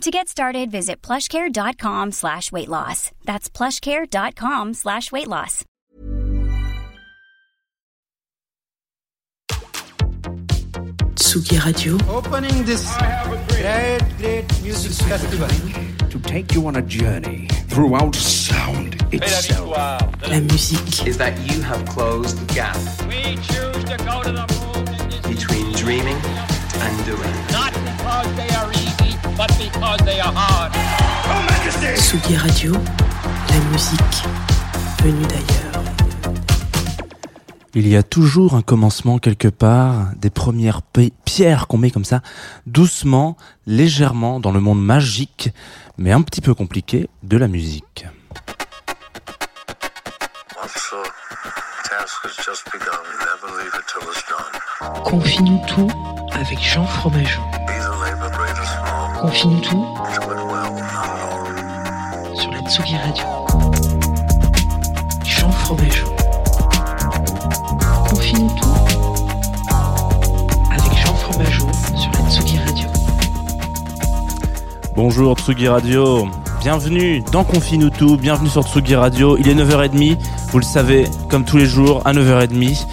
To get started, visit plushcare.com slash weight loss. That's plushcare.com slash weight loss. Tsugi Radio. Opening this great, great music festival. to take you on a journey throughout sound itself. La musique. is that you have closed the gap We choose to go to the moon between dreaming and doing. not because they are Tsugi Radio. La musique venue d'ailleurs. Il y a toujours un commencement quelque part, des premières pi- pierres qu'on met comme ça, doucement, légèrement, dans le monde magique, mais un petit peu compliqué, de la musique. Confie-nous tout avec Jean Fromageau. Confie-nous tout sur la Tsugi Radio. Jean Fromageau. Confie-nous tout avec Jean Fromageau sur la Tsugi Radio. Bonjour Tsugi Radio, bienvenue dans Confine tout, bienvenue sur Tsugi Radio. Il est 9h30, vous le savez, comme tous les jours, à 9h30.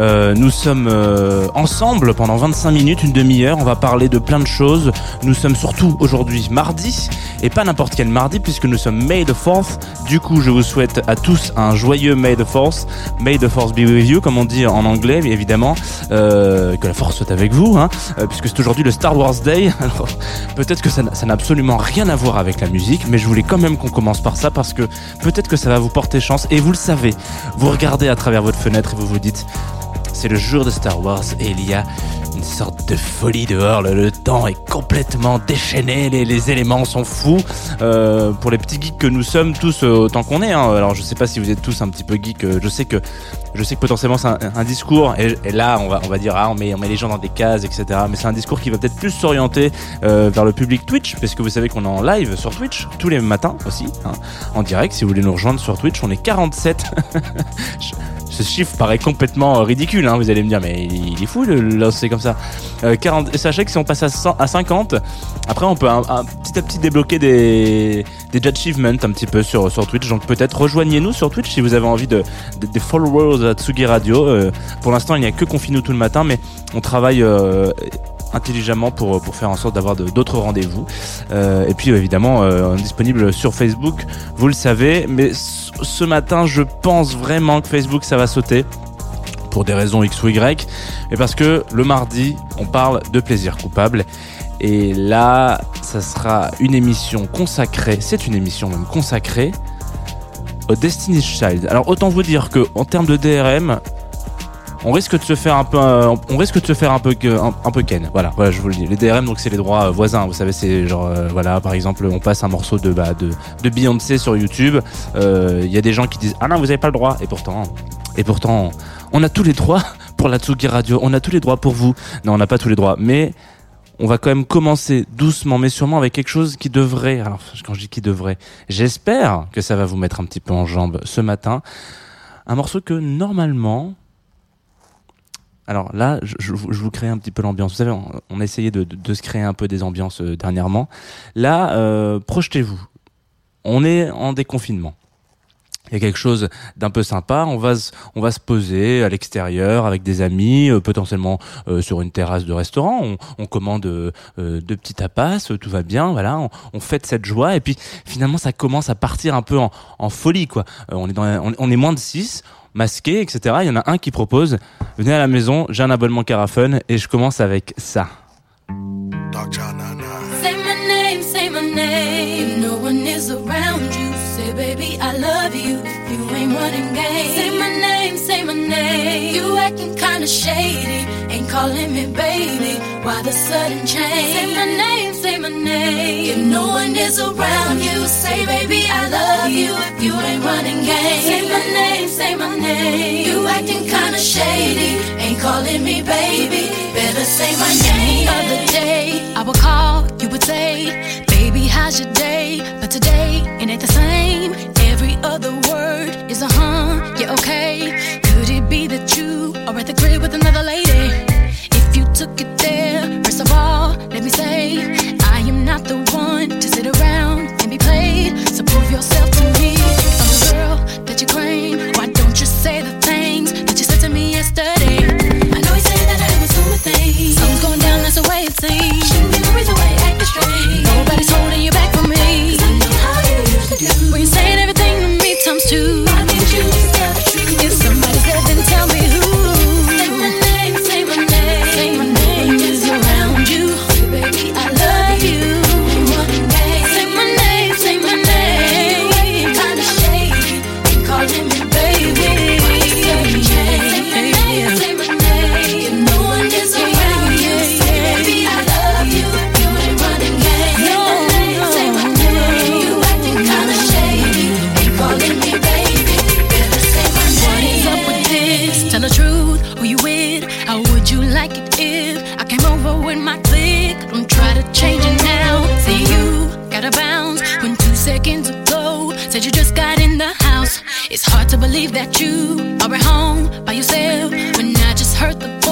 Euh, nous sommes euh, ensemble pendant 25 minutes, une demi-heure. On va parler de plein de choses. Nous sommes surtout aujourd'hui mardi, et pas n'importe quel mardi, puisque nous sommes May the 4th. Du coup, je vous souhaite à tous un joyeux May the 4th. May the Force be with you, comme on dit en anglais, mais évidemment. Euh, que la force soit avec vous, hein, euh, puisque c'est aujourd'hui le Star Wars Day. Alors, peut-être que ça n'a absolument rien à voir avec la musique, mais je voulais quand même qu'on commence par ça, parce que peut-être que ça va vous porter chance. Et vous le savez, vous regardez à travers votre fenêtre et vous vous dites, c'est le jour de Star Wars et il y a une sorte de folie dehors. Le, temps est complètement déchaîné, les, éléments sont fous. Euh, pour les petits geeks que nous sommes tous euh, autant qu'on est. hein. Alors je sais pas si vous êtes tous un petit peu geeks. euh, Je sais que je sais que potentiellement c'est un, discours et, là on va on va dire ah on met on met les gens dans des cases etc. Mais c'est un discours qui va peut-être plus s'orienter vers le public Twitch parce que vous savez qu'on est en live sur Twitch tous les matins aussi hein, en direct. Si vous voulez nous rejoindre sur Twitch, on est 47. Ce chiffre paraît complètement euh, ridicule, hein, vous allez me dire, mais il est fou le lancer comme ça. Euh, 40, et sachez que si on passe à, 100 à 50, après on peut petit à petit débloquer des, des achievements un petit peu sur, sur Twitch. Donc peut-être rejoignez-nous sur Twitch si vous avez envie de, de- des followers à Tsugi Radio. Euh, pour l'instant, il n'y a que Confine-nous tout le matin, mais on travaille euh, intelligemment pour, faire en sorte d'avoir d'autres rendez-vous. Euh, et puis évidemment, euh, disponible sur Facebook, vous le savez. Mais ce ce matin, je pense vraiment que Facebook, ça va sauter pour des raisons X ou Y, et parce que le mardi, on parle de plaisir coupable. Et là, ça sera une émission consacrée, c'est une émission même consacrée au Destiny's Child. Alors autant vous dire que en termes de DRM, on risque de se faire un peu, euh, on risque de se faire un peu, un, un peu ken. Voilà, voilà, je vous le dis. Les DRM, donc c'est les droits euh, voisins. Vous savez, c'est genre, euh, voilà, par exemple, on passe un morceau de, bah, de, de Beyoncé sur YouTube. Euh, Il y a des gens qui disent, ah non, vous avez pas le droit. Et pourtant, et pourtant, on a tous les droits pour la Tsugi Radio. On a tous les droits pour vous. Non, on n'a pas tous les droits, mais on va quand même commencer doucement mais sûrement avec quelque chose qui devrait, alors quand je dis qui devrait, j'espère que ça va vous mettre un petit peu en jambe ce matin. Un morceau que normalement, alors là, je, je vous- crée un petit peu l'ambiance. Vous savez, on, on a essayé de se créer un peu des ambiances euh, dernièrement. Là, euh, projetez-vous. On est en déconfinement. Il y a quelque chose d'un peu sympa. On va, se- on va se poser à l'extérieur avec des amis, euh, potentiellement euh, sur une terrasse de restaurant. On, commande euh, euh, deux petits tapas, tout va bien. Voilà, on, fête cette joie. Et puis finalement, ça commence à partir un peu en, folie, quoi. On est on, est moins de six masqués, etc. Il y en a un qui propose venez à la maison, j'ai un abonnement Carafun et je commence avec ça. I love you. You ain't running games. Say my name, say my name. You acting kinda shady. Ain't calling me baby. Why the sudden change? Say my name, say my name. If no one is around you, say baby, I love you. If you ain't running games. Say my name, say my name. You acting kinda shady. Ain't calling me baby. Better say my name. The other day, I would call, you would say, baby, how's your day? But today, it ain't the same other word is a huh, yeah, okay. Could it be that you are at the crib with another lady? If you took it like it is. I came over with my click. Don't try to change it now. See you gotta bounce when two seconds ago. Said you just got in the house. It's hard to believe that you are at home by yourself when I just heard the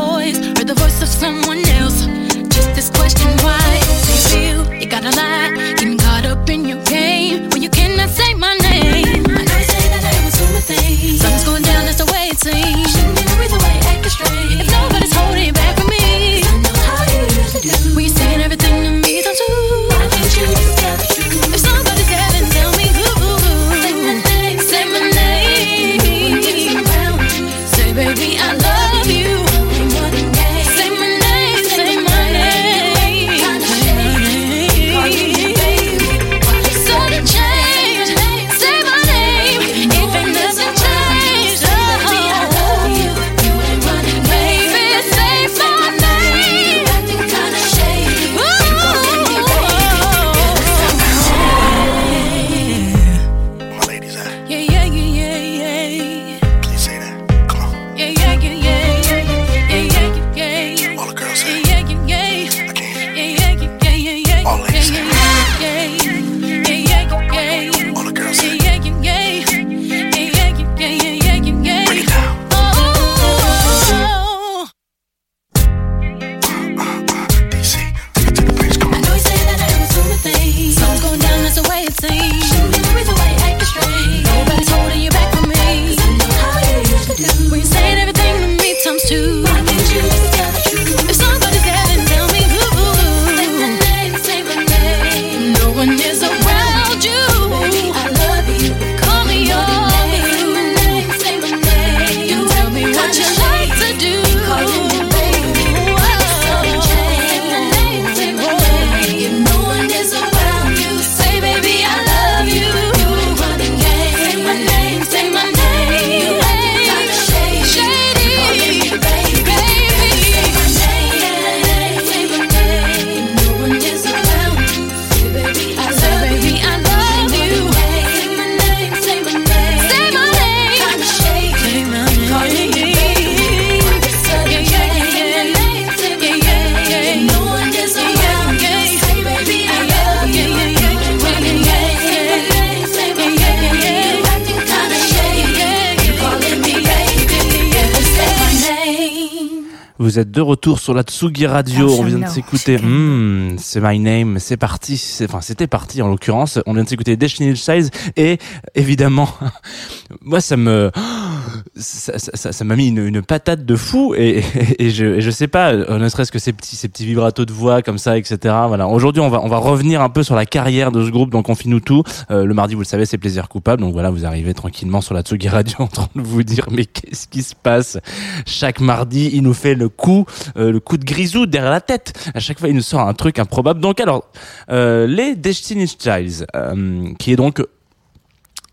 Vous êtes de retour sur la Tsugi Radio. On vient de s'écouter. Mmh, c'est my name. C'est parti. Enfin, c'était parti en l'occurrence. On vient de s'écouter Destiny Size et évidemment, moi ça me ça m'a ça, ça, ça mis une, patate de fou et, je, et je sais pas, euh, ne serait-ce que ces petits ces petits vibratos de voix comme ça, etc. Voilà. Aujourd'hui, on va on va revenir un peu sur la carrière de ce groupe. Donc on finit tout. Euh, le mardi, vous le savez, c'est plaisir coupable. Donc voilà, vous arrivez tranquillement sur la Tsugi Radio en train de vous dire mais qu'est-ce qui se passe? Chaque mardi Il nous fait le coup, euh, le coup de grisou derrière la tête. À chaque fois, il nous sort un truc improbable. Donc alors, euh, les Destiny's Child, euh, qui est donc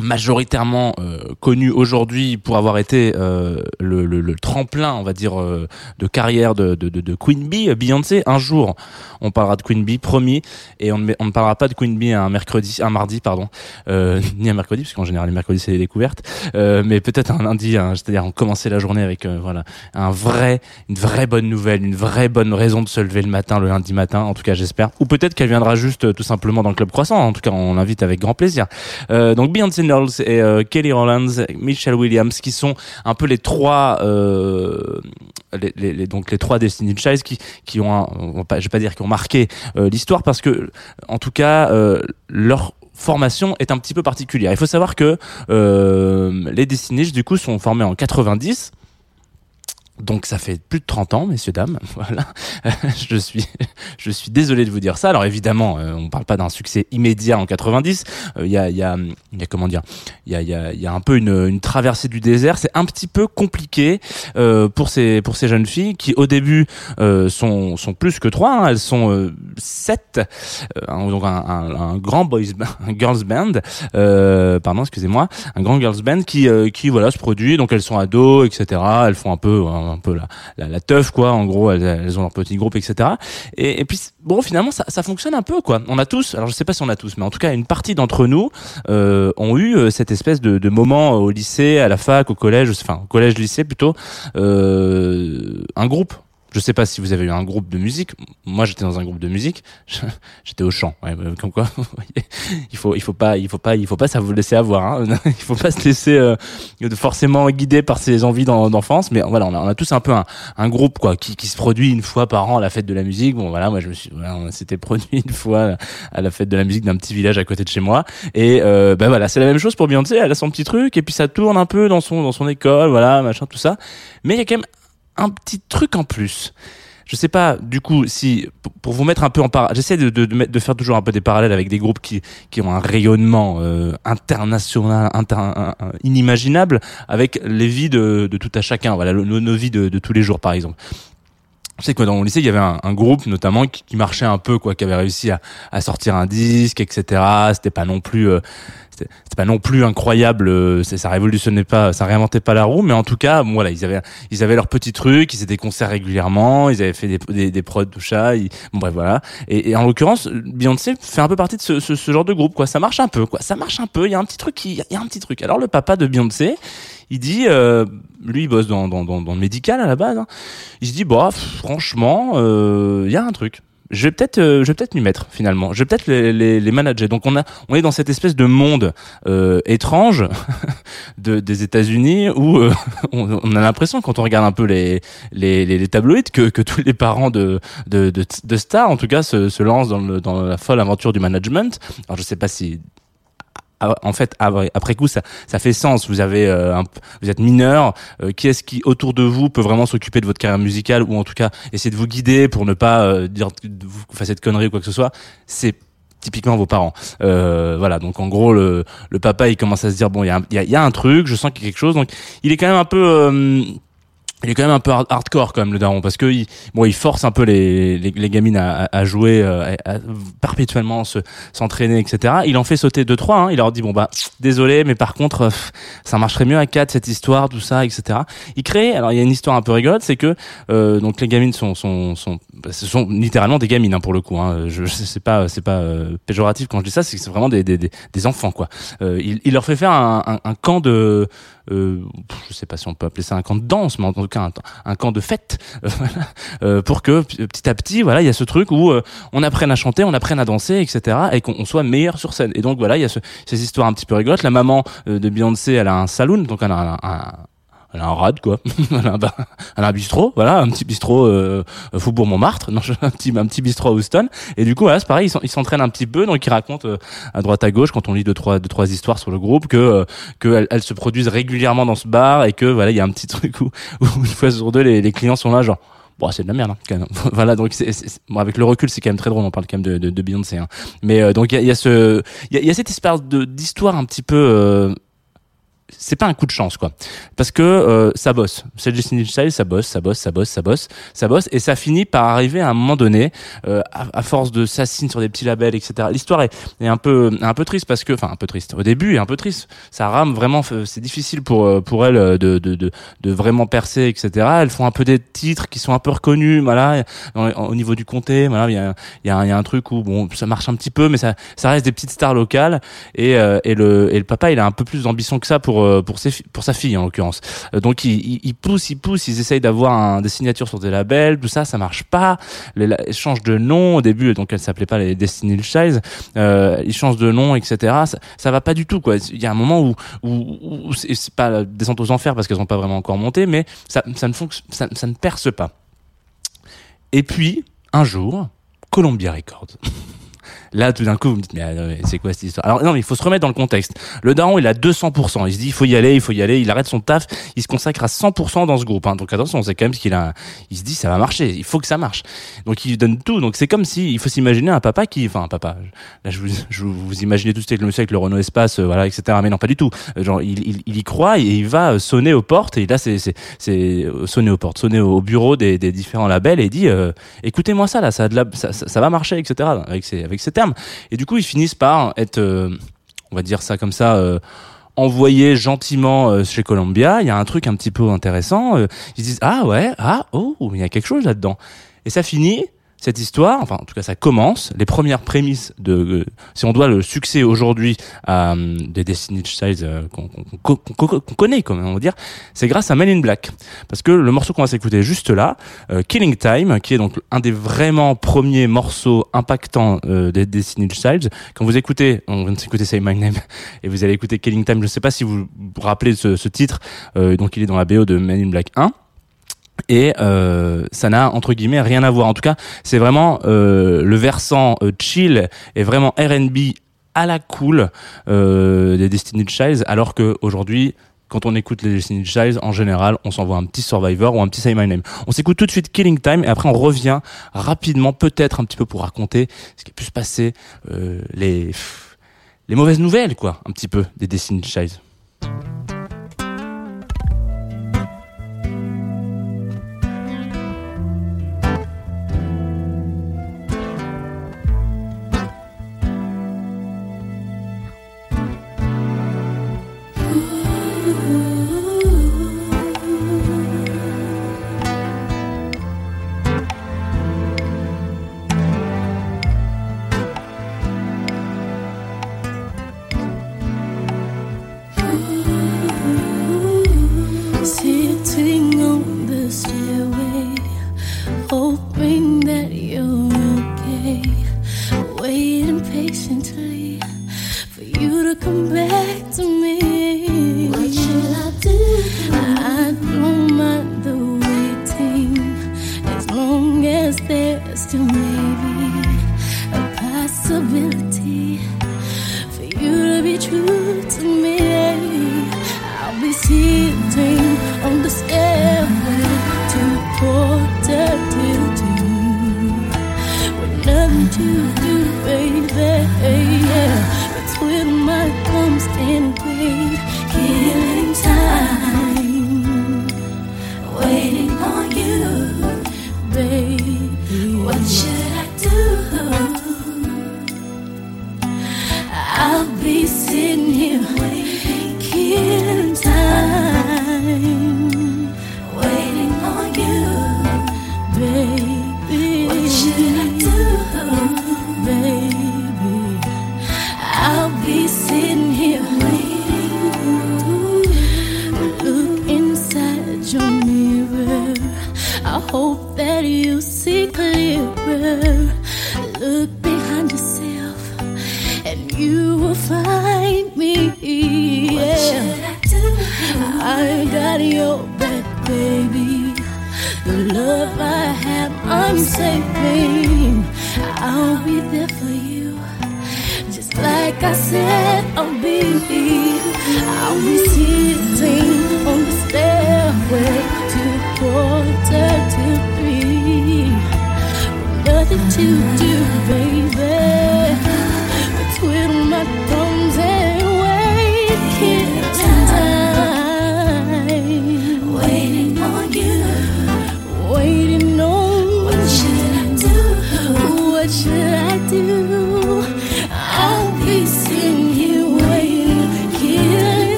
majoritairement euh, connu aujourd'hui pour avoir été euh, le, le, le, tremplin, on va dire, euh, de carrière de, de, de, Queen Bee, Beyoncé. Un jour, on parlera de Queen Bee, promis, et on ne, on ne parlera pas de Queen Bee un mercredi, un mardi, pardon, ni un mercredi, parce qu'en général les mercredis c'est les découvertes, mais peut-être un lundi, hein, c'est-à-dire on commençait la journée avec voilà un vrai, une vraie bonne nouvelle, une vraie bonne raison de se lever le matin, le lundi matin, en tout cas j'espère, ou peut-être qu'elle viendra juste tout simplement dans le club croissant. En tout cas, on l'invite avec grand plaisir. donc Beyoncé et euh, Kelly Rowlands, Michelle Williams, qui sont un peu les trois, euh, donc les trois Destiny Child qui ont, marqué euh, l'histoire parce que, en tout cas, leur formation est un petit peu particulière. Il faut savoir que les Destiny du coup sont formés en 90 donc ça fait plus de 30 ans, messieurs dames. Voilà, je suis, je suis désolé de vous dire ça. Alors évidemment, euh, on parle pas d'un succès immédiat en 90. Il y, a, y, a, y a comment dire, il y a, y, a, y a un peu une, une traversée du désert. C'est un petit peu compliqué euh, pour ces pour ces jeunes filles qui au début euh, sont sont plus que trois. Hein. Elles sont euh, sept. Euh, donc un, un, un, grand boys, un girls band. pardon, excusez-moi, un grand girls band qui qui voilà se produit. Donc elles sont ados, etc. Elles font un peu un peu la, la, la teuf quoi. En gros elles, elles, ont leur petit groupe etc et, et puis bon finalement ça, ça, fonctionne un peu quoi. On a tous alors je sais pas si on a tous mais en tout cas une partie d'entre nous euh, ont eu euh, cette espèce de, de moment au lycée à la fac au collège enfin au collège lycée plutôt euh, un groupe je sais pas si vous avez eu un groupe de musique. Moi, j'étais dans un groupe de musique. J'étais au chant. Ouais, comme quoi, il faut, il faut pas, il faut pas, il faut pas ça vous laisser avoir. Hein. il faut pas se laisser euh, forcément guider par ses envies d'enfance. Mais voilà, on a, tous un peu un, groupe quoi, qui, qui, se produit une fois par an à la fête de la musique. Bon, voilà, moi, je me suis, voilà, on s'était produit une fois à la fête de la musique d'un petit village à côté de chez moi. Et euh, ben voilà, c'est la même chose pour Beyoncé. Elle a son petit truc et puis ça tourne un peu dans son, dans son école, voilà, machin, tout ça. Mais il y a quand même un petit truc en plus. Je sais pas, du coup, si pour vous mettre un peu en parallèle, j'essaie de, de, de, faire toujours un peu des parallèles avec des groupes qui, qui ont un rayonnement euh, international, inimaginable, avec les vies de, de tout à chacun. Voilà, nos, vies de, de tous les jours, par exemple. Je sais que dans mon lycée, il y avait un, un groupe notamment qui, qui, marchait un peu, quoi, qui avait réussi à, à sortir un disque, etc. C'était pas non plus, euh, c'était pas non plus incroyable. Euh, ça révolutionnait pas, ça réinventait pas la roue, mais en tout cas, voilà, ils avaient, ils avaient leur petit truc, ils étaient concerts régulièrement, ils avaient fait des, des, des prods, tout ça. bon bref, voilà. Et, et en l'occurrence, Beyoncé fait un peu partie de ce, ce, ce, genre de groupe, quoi. Ça marche un peu, quoi. Ça marche un peu. Il y a un petit truc, il y a un petit truc. Alors le papa de Beyoncé, il dit, euh, lui il bosse dans, dans, dans, dans, le médical à la base, hein. il se dit, bah franchement, il euh, y a un truc. Je vais peut-être euh, je vais peut-être m'y mettre finalement. Je vais peut-être les, les, les, manager. Donc on a on est dans cette espèce de monde euh, étrange de, des États-Unis où euh, on, on, a l'impression quand on regarde un peu les les, les, tabloïds que, que tous les parents de de, de, de stars en tout cas se, se lancent dans, le, dans la folle aventure du management. Alors je sais pas si en fait après coup ça ça fait sens. Vous avez euh, un, vous êtes mineur euh, qui est-ce qui autour de vous peut vraiment s'occuper de votre carrière musicale ou en tout cas essayer de vous guider pour ne pas euh, dire que vous fassiez de conneries ou quoi que ce soit? C'est typiquement vos parents. Euh, voilà. Donc en gros le, le papa il commence à se dire bon il y a, y, y a un truc je sens qu'il y a quelque chose. Donc il est quand même un peu il est quand même un peu hardcore quand même le daron parce que il, bon il force un peu les, les, les gamines à, à jouer euh, à, perpétuellement se s'entraîner etc il en fait sauter deux trois hein. il leur dit bon bah désolé mais par contre euh, ça marcherait mieux à quatre cette histoire tout ça etc il crée alors il y a une histoire un peu rigolote c'est que euh, donc les gamines sont sont sont bah, ce sont littéralement des gamines hein, pour le coup hein. je, sais pas c'est pas euh, péjoratif quand je dis ça c'est que c'est vraiment des, des, des, enfants quoi il, il leur fait faire un, un, un camp de euh, je sais pas si on peut appeler ça un camp de danse, mais en tout un, camp de fête, euh, pour que petit à petit, voilà, il y a ce truc où euh, on apprenne à chanter, on apprenne à danser, etc., et qu'on soit meilleur sur scène. Et donc voilà, il y a ce, ces histoires un petit peu rigolotes. La maman euh, de Beyoncé, elle a un saloon, donc elle a un elle a un rad quoi. Elle, a un, bistrot voilà un petit bistrot euh, Faubourg Montmartre non un petit un petit bistrot à Houston. Et du coup voilà c'est pareil ils s'entraînent un petit peu. Donc ils racontent euh, à droite à gauche quand on lit deux trois deux trois histoires sur le groupe que euh, que se produisent régulièrement dans ce bar et que voilà il y a un petit truc où, où une fois sur deux les, clients sont là genre bon c'est de la merde hein, voilà donc c'est, avec le recul c'est quand même très drôle on parle quand même de, de, de Beyoncé hein. mais euh, donc il y a, ce il y a, cette espèce d'histoire un petit peu euh, c'est pas un coup de chance quoi. Parce que euh, ça bosse. C'est Destiny Child ça bosse ça bosse ça bosse ça bosse ça bosse et ça finit par arriver à un moment donné euh, à, force de s'assiner sur des petits labels etc l'histoire est, est un peu un peu triste parce que enfin un peu triste. Au début est un peu triste. Ça rame vraiment c'est difficile pour euh, pour elle euh, de, de de vraiment percer etc elles font un peu des titres qui sont un peu reconnus voilà au niveau du comté voilà. Il y a il y a un truc où bon ça marche un petit peu mais ça ça reste des petites stars locales et euh, et le et le papa il a un peu plus d'ambition que ça pour euh, pour sa fille en l'occurrence. Euh, donc il, il, il pousse il pousse ils essayent d'avoir des signatures sur des labels tout ça ça marche pas. Les, la- ils changent de nom au début donc elle s'appelait pas les Destiny Child euh, ils changent de nom etc ça, ça va pas du tout quoi. Il y a un moment où où, où c'est pas la descente aux enfers parce qu'elles ont pas vraiment encore monté mais ça ne ça ne perce pas. Et puis un jour Columbia Records Là, tout d'un coup, vous me dites, mais, euh, mais c'est quoi cette histoire? Alors non, mais il faut se remettre dans le contexte. Le daron, il a 200%. Il se dit, il faut y aller, il faut y aller. Il arrête son taf. Il se consacre à 100% dans ce groupe. Hein. Donc attention, c'est quand même ce qu'il a. Il se dit, ça va marcher. Il faut que ça marche. Donc il donne tout. Donc c'est comme si, il faut s'imaginer un papa qui, enfin un papa. Là, je vous, je vous, imaginez tout avec le monsieur avec le Renault Espace, euh, voilà, etc. Mais non, pas du tout. Euh, Genre, il, y croit et il va euh, sonner aux portes. Et là, c'est, sonner aux portes, sonner au bureau des, différents labels et dit, écoutez-moi ça là, ça, va marcher, etc. Avec ces. Et du coup, ils finissent par être, euh, on va dire ça comme ça. Euh, envoyés gentiment euh, chez Columbia, il y a un truc un petit peu intéressant. ils se disent ah ouais, ah oh, il y a quelque chose là-dedans. Et ça finit cette histoire, enfin en tout cas ça commence, les premières prémices de, euh, si on doit le succès aujourd'hui à euh, des Destiny Child euh, qu'on connaît, comme on va dire, c'est grâce à Men in Black. Parce que le morceau qu'on va s'écouter juste là, euh, Killing Time, qui est donc un des vraiment premiers morceaux impactants des Destiny Child, quand vous écoutez, on vient de s'écouter Say My Name, et vous allez écouter Killing Time, je ne sais pas si vous vous rappelez ce, ce titre, donc il est dans la BO de Men in Black 1, et euh, ça n'a entre guillemets rien à voir. En tout cas, c'est vraiment euh, le versant euh, chill et vraiment R&B à la cool des Destiny Childs, alors que aujourd'hui, quand on écoute les Destiny Childs, en général, on s'envoie un petit Survivor ou un petit Say My Name. On s'écoute tout de suite Killing Time et après on revient rapidement, peut-être un petit peu pour raconter ce qui a pu se passer, les les mauvaises nouvelles, quoi, un petit peu des Destiny Childs. True that you see clearer. Look behind yourself and you will find me. Yeah. I do? I got your back, baby. The love I have, I'm saving. I'll be there for you. Just like I said, I'll be. I'll be sitting on the stairway to quarter to. Nothing to do, baby. Twiddle my thumbs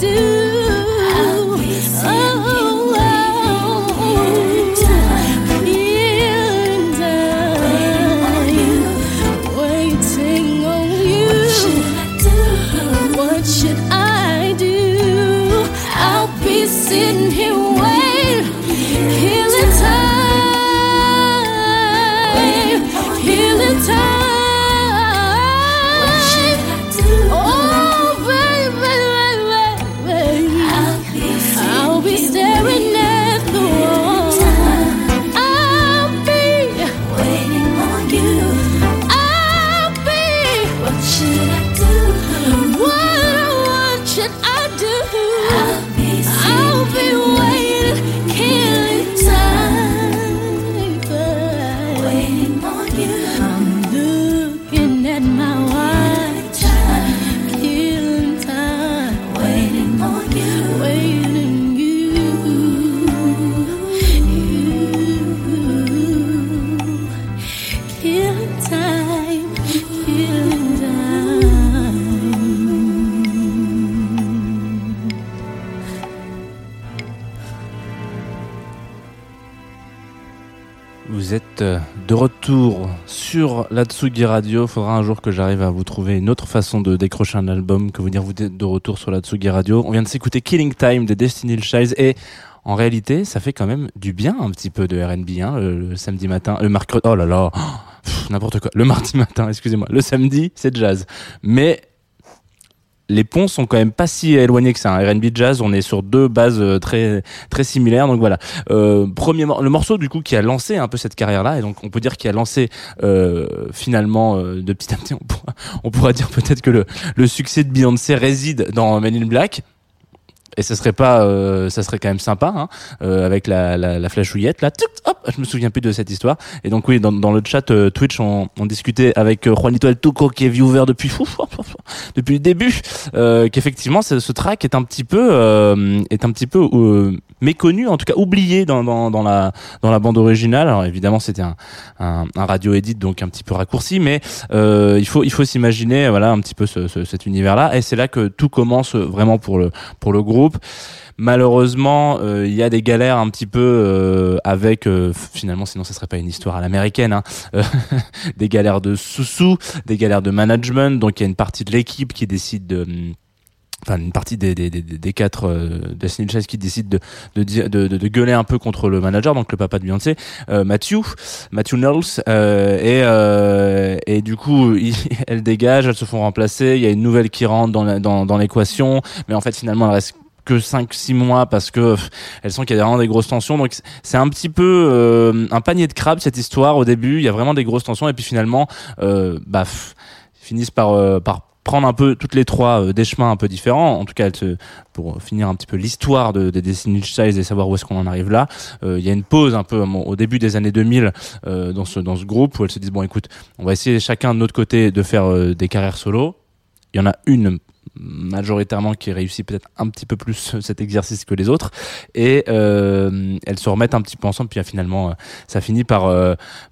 do? La Tsugi Radio. Faudra un jour que j'arrive à vous trouver une autre façon de décrocher un album que vous dire de retour sur la Tsugi Radio. On vient de s'écouter Killing Time des Destiny Child et en réalité, ça fait quand même du bien un petit peu de R&B hein, le, samedi matin, le mercredi. Oh là là, n'importe quoi. Le mardi matin, excusez-moi. Le samedi, c'est jazz. Mais les ponts sont quand même pas si éloignés que ça. Un R&B jazz, on est sur deux bases euh, très très similaires. Donc voilà. Euh, premier le morceau du coup qui a lancé un peu cette carrière-là, et donc on peut dire qu'il a lancé euh, finalement de petit à petit. On pourra, on pourra dire peut-être que le le succès de Beyoncé réside dans Men in Black. Et ça serait pas, euh, ça serait quand même sympa, hein, euh, avec la, la, la flashouillette là. Tic, hop, je me souviens plus de cette histoire. Et donc oui, dans, dans le chat euh, Twitch, on, on discutait avec euh, Juanito El Tuco qui est viewer depuis depuis le début, euh, qu'effectivement ce, ce track est un petit peu, est un petit peu méconnu, en tout cas oublié dans, dans, dans la dans la bande originale. Alors évidemment c'était un, un, un radio edit donc un petit peu raccourci, mais il faut il faut s'imaginer voilà un petit peu ce, ce- cet univers là. Et c'est là que tout commence vraiment pour le pour le groupe. Malheureusement, euh, il y a des galères un petit peu euh, avec euh, finalement, sinon ça serait pas une histoire à l'américaine. Hein, des galères de sous-sous, des galères de management. Donc il y a une partie de l'équipe qui décide de enfin une partie des, des, des, quatre Destiny Child qui décide de de, de, de, gueuler un peu contre le manager donc le papa de Beyoncé Matthew Matthew Knowles et et du coup il- elles dégagent elles se font remplacer il y a une nouvelle qui rentre dans dans, dans l'équation mais en fait finalement elle reste que 5 6 mois parce que pff, elles sentent qu'il y a vraiment des grosses tensions. Donc c'est un petit peu euh, un panier de crabes cette histoire au début. Il y a vraiment des grosses tensions. Et puis finalement euh, bah finissent par euh, par prendre un peu toutes les trois euh, des chemins un peu différents. En tout cas se, pour finir un petit peu l'histoire de, des Destiny Child et savoir où est-ce qu'on en arrive là euh, il y a une pause un peu au début des années 2000 euh, dans ce dans ce groupe où elles se disent bon écoute on va essayer chacun de notre côté de faire euh, des carrières solo. Il y en a une majoritairement qui réussit peut-être un petit peu plus cet exercice que les autres et euh, elles se remettent un petit peu ensemble puis euh, finalement euh, ça finit par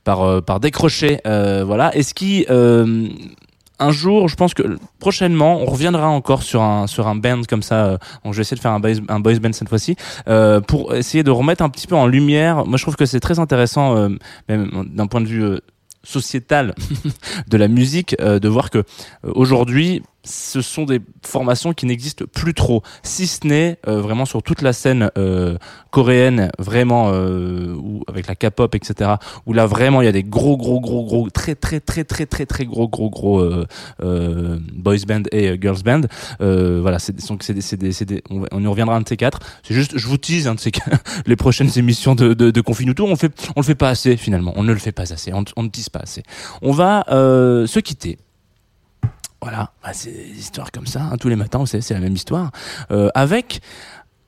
par décrocher voilà et ce qui un jour, je pense que prochainement, on reviendra encore sur un sur un band comme ça. donc je vais essayer de faire un boys, un boys band cette fois-ci pour essayer de remettre un petit peu en lumière. Moi, je trouve que c'est très intéressant, même d'un point de vue sociétal de la musique, de voir que aujourd'hui, ce sont des formations qui n'existent plus trop, si ce n'est euh, vraiment sur toute la scène euh, coréenne, vraiment euh, avec la K-pop, etc. Où là vraiment il y a des gros, gros, gros, gros, très, très, très, très, très, très gros, gros, gros euh, boys band et girls band. Voilà, c'est on, y reviendra un de ces quatre. C'est juste, je vous tease un de ces les prochaines émissions de de, de Confinuto. On fait, on le fait pas assez finalement. On ne le fait pas assez. On, on ne tease pas assez. On va se quitter. Voilà, bah, c'est des histoires comme ça, hein, tous les matins, c'est la même histoire. Euh, avec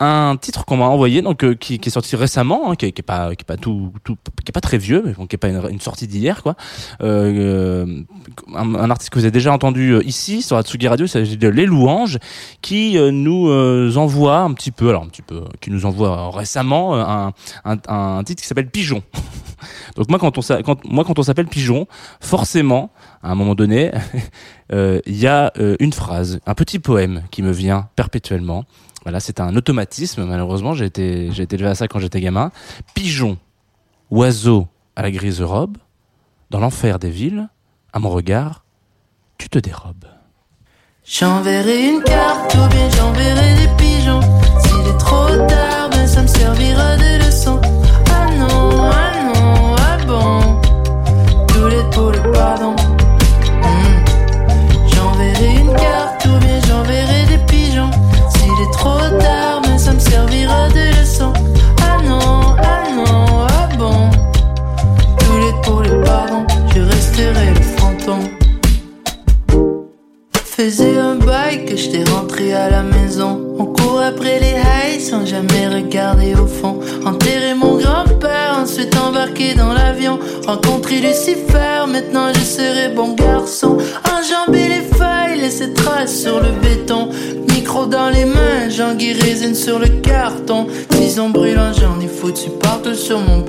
un titre qu'on m'a envoyé, donc euh, qui, qui est sorti récemment, hein, qui, qui est pas qui est pas tout, tout qui est pas très vieux, mais bon, qui est pas une, sortie d'hier quoi. Euh, euh, un, un artiste que vous avez déjà entendu euh, ici sur Atsugi Radio, il s'agit de Les Louanges, qui euh, nous euh, envoie un petit peu, alors un petit peu, qui nous envoie récemment un, un, un titre qui s'appelle Pigeon. donc moi quand on quand moi quand on s'appelle Pigeon, forcément à un moment donné, il y a une phrase, un petit poème qui me vient perpétuellement. Voilà, c'est un automatisme. Malheureusement, j'ai été, j'ai été élevé à ça quand j'étais gamin. Pigeon, oiseau à la grise robe, dans l'enfer des villes, à mon regard, tu te dérobes. J'enverrai une carte ou bien j'enverrai des pigeons. S'il est trop tard, ben ça me servira de leçon. Ah non, ah foutu partout sur mon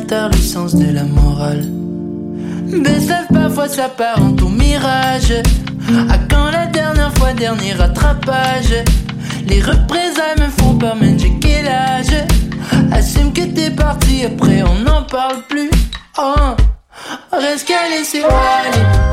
altère le sens de la morale. Bessève parfois s'apparente au mirage. À quand la dernière fois dernier rattrapage? Les représailles me font peur même j'ai quel âge Assume que t'es parti après on n'en parle plus. Oh Reste calé sur aller